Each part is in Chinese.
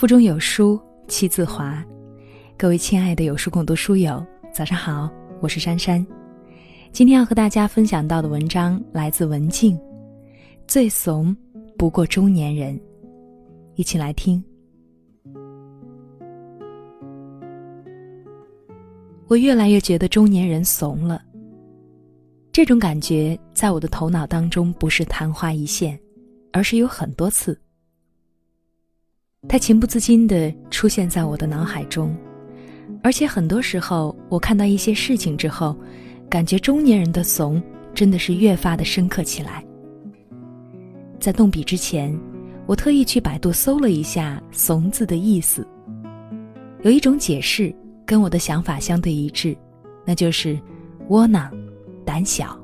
腹中有书气自华。各位亲爱的有书共读书友，早上好，我是珊珊。今天要和大家分享到的文章来自文静，最怂不过中年人。一起来听。我越来越觉得中年人怂了。这种感觉在我的头脑当中不是昙花一现，而是有很多次。它情不自禁的出现在我的脑海中，而且很多时候我看到一些事情之后，感觉中年人的怂真的是越发的深刻起来。在动笔之前，我特意去百度搜了一下“怂”字的意思，有一种解释跟我的想法相对一致，那就是窝囊。胆小。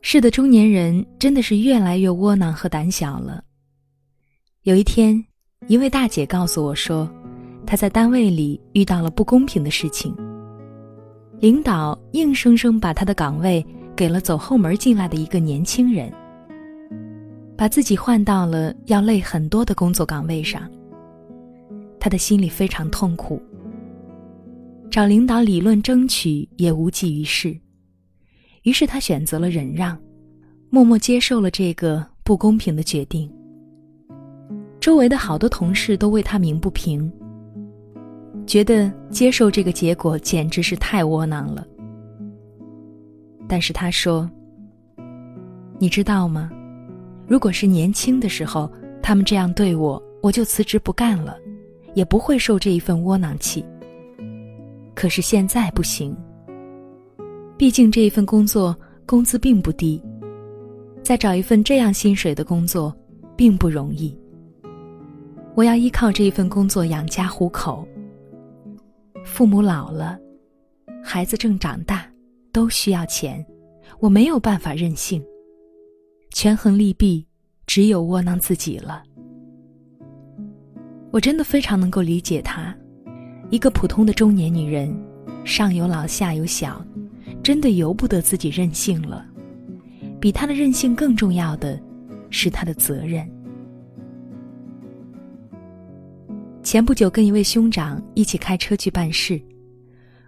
是的，中年人真的是越来越窝囊和胆小了。有一天，一位大姐告诉我说，她在单位里遇到了不公平的事情。领导硬生生把她的岗位给了走后门进来的一个年轻人，把自己换到了要累很多的工作岗位上。她的心里非常痛苦，找领导理论争取也无济于事。于是他选择了忍让，默默接受了这个不公平的决定。周围的好多同事都为他鸣不平，觉得接受这个结果简直是太窝囊了。但是他说：“你知道吗？如果是年轻的时候他们这样对我，我就辞职不干了，也不会受这一份窝囊气。可是现在不行。”毕竟这一份工作工资并不低，再找一份这样薪水的工作，并不容易。我要依靠这一份工作养家糊口。父母老了，孩子正长大，都需要钱，我没有办法任性。权衡利弊，只有窝囊自己了。我真的非常能够理解她，一个普通的中年女人，上有老下有小。真的由不得自己任性了，比他的任性更重要的，是他的责任。前不久跟一位兄长一起开车去办事，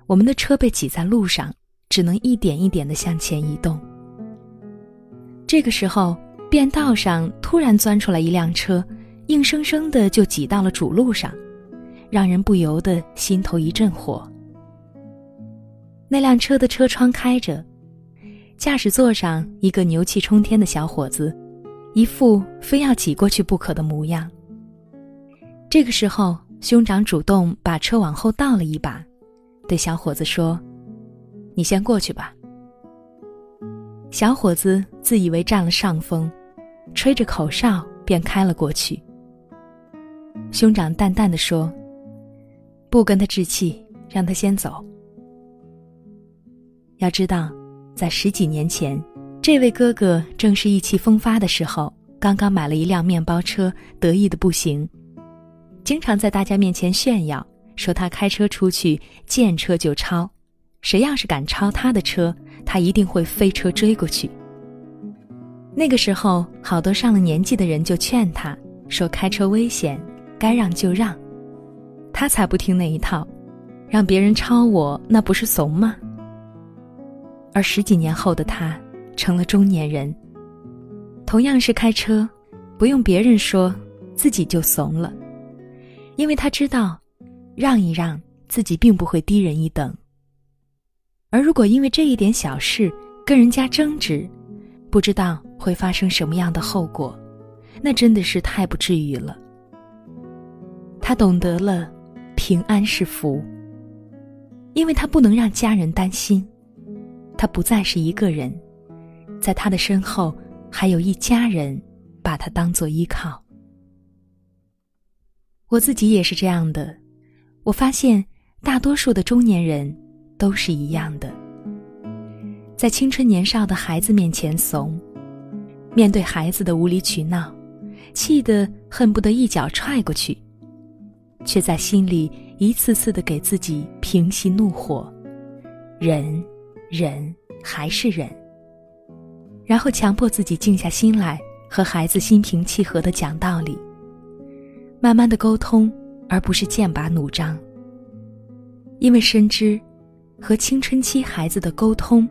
我们的车被挤在路上，只能一点一点的向前移动。这个时候，便道上突然钻出来一辆车，硬生生的就挤到了主路上，让人不由得心头一阵火。那辆车的车窗开着，驾驶座上一个牛气冲天的小伙子，一副非要挤过去不可的模样。这个时候，兄长主动把车往后倒了一把，对小伙子说：“你先过去吧。”小伙子自以为占了上风，吹着口哨便开了过去。兄长淡淡的说：“不跟他置气，让他先走。”要知道，在十几年前，这位哥哥正是意气风发的时候，刚刚买了一辆面包车，得意的不行，经常在大家面前炫耀，说他开车出去见车就超，谁要是敢超他的车，他一定会飞车追过去。那个时候，好多上了年纪的人就劝他说：“开车危险，该让就让。”他才不听那一套，让别人超我，那不是怂吗？而十几年后的他，成了中年人。同样是开车，不用别人说，自己就怂了，因为他知道，让一让自己并不会低人一等。而如果因为这一点小事跟人家争执，不知道会发生什么样的后果，那真的是太不至于了。他懂得了，平安是福，因为他不能让家人担心。他不再是一个人，在他的身后还有一家人，把他当做依靠。我自己也是这样的，我发现大多数的中年人都是一样的，在青春年少的孩子面前怂，面对孩子的无理取闹，气得恨不得一脚踹过去，却在心里一次次的给自己平息怒火，忍。忍还是忍，然后强迫自己静下心来，和孩子心平气和的讲道理。慢慢的沟通，而不是剑拔弩张。因为深知，和青春期孩子的沟通，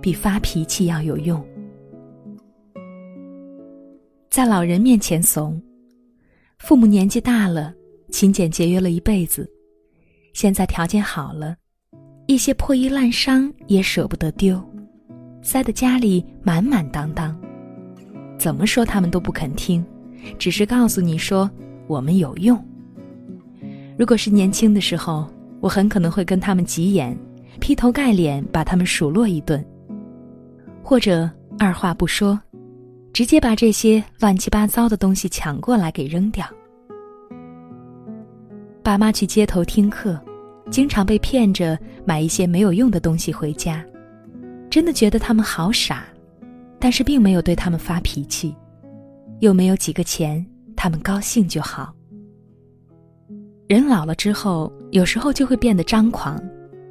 比发脾气要有用。在老人面前怂，父母年纪大了，勤俭节约了一辈子，现在条件好了，一些破衣烂衫也舍不得丢，塞得家里满满当当。怎么说他们都不肯听，只是告诉你说我们有用。如果是年轻的时候。我很可能会跟他们急眼，劈头盖脸把他们数落一顿，或者二话不说，直接把这些乱七八糟的东西抢过来给扔掉。爸妈去街头听课，经常被骗着买一些没有用的东西回家，真的觉得他们好傻，但是并没有对他们发脾气，又没有几个钱，他们高兴就好。人老了之后，有时候就会变得张狂，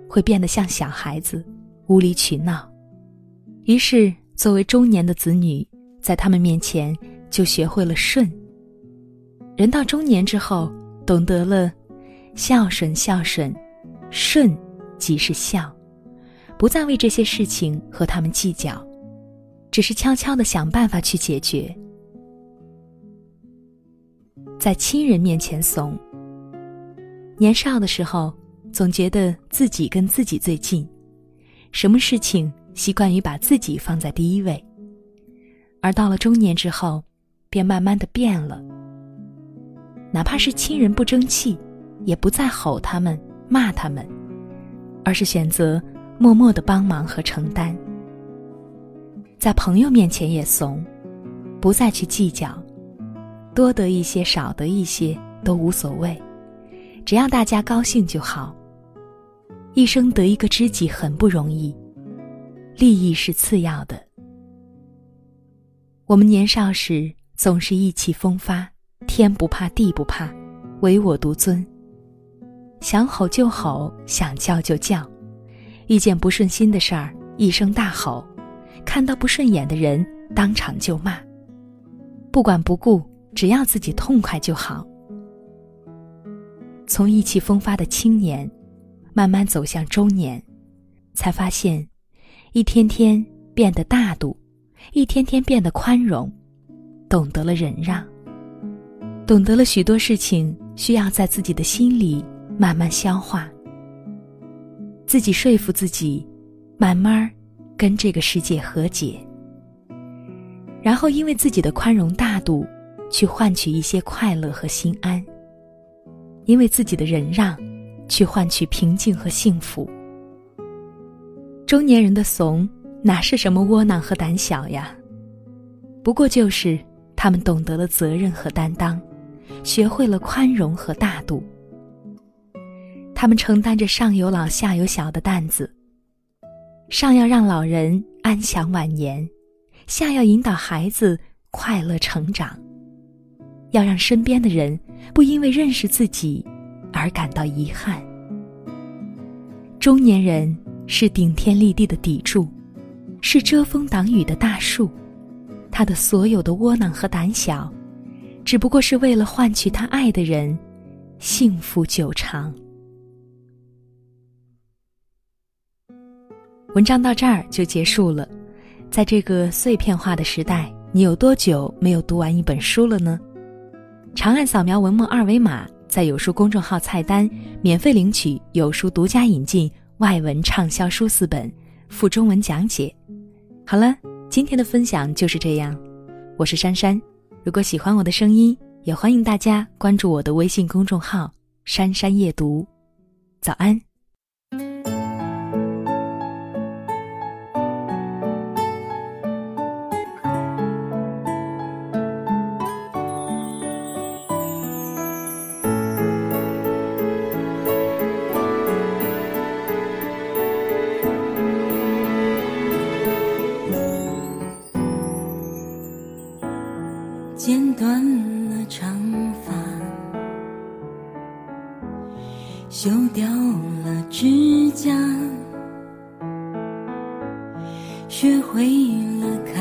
会变得像小孩子，无理取闹。于是，作为中年的子女，在他们面前就学会了顺。人到中年之后，懂得了孝顺，孝顺，顺即是孝，不再为这些事情和他们计较，只是悄悄的想办法去解决。在亲人面前怂。年少的时候，总觉得自己跟自己最近，什么事情习惯于把自己放在第一位。而到了中年之后，便慢慢的变了。哪怕是亲人不争气，也不再吼他们、骂他们，而是选择默默的帮忙和承担。在朋友面前也怂，不再去计较，多得一些少得一些都无所谓。只要大家高兴就好。一生得一个知己很不容易，利益是次要的。我们年少时总是意气风发，天不怕地不怕，唯我独尊。想吼就吼，想叫就叫，遇见不顺心的事儿一声大吼，看到不顺眼的人当场就骂，不管不顾，只要自己痛快就好。从意气风发的青年，慢慢走向中年，才发现，一天天变得大度，一天天变得宽容，懂得了忍让，懂得了许多事情需要在自己的心里慢慢消化，自己说服自己，慢慢跟这个世界和解，然后因为自己的宽容大度，去换取一些快乐和心安。因为自己的忍让，去换取平静和幸福。中年人的怂，哪是什么窝囊和胆小呀？不过就是他们懂得了责任和担当，学会了宽容和大度。他们承担着上有老下有小的担子，上要让老人安享晚年，下要引导孩子快乐成长。要让身边的人不因为认识自己而感到遗憾。中年人是顶天立地的砥柱，是遮风挡雨的大树，他的所有的窝囊和胆小，只不过是为了换取他爱的人幸福久长。文章到这儿就结束了，在这个碎片化的时代，你有多久没有读完一本书了呢？长按扫描文末二维码，在有书公众号菜单免费领取有书独家引进外文畅销书四本，附中文讲解。好了，今天的分享就是这样。我是珊珊，如果喜欢我的声音，也欢迎大家关注我的微信公众号“珊珊夜读”。早安。学会了看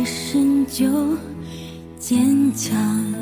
转个身就坚强。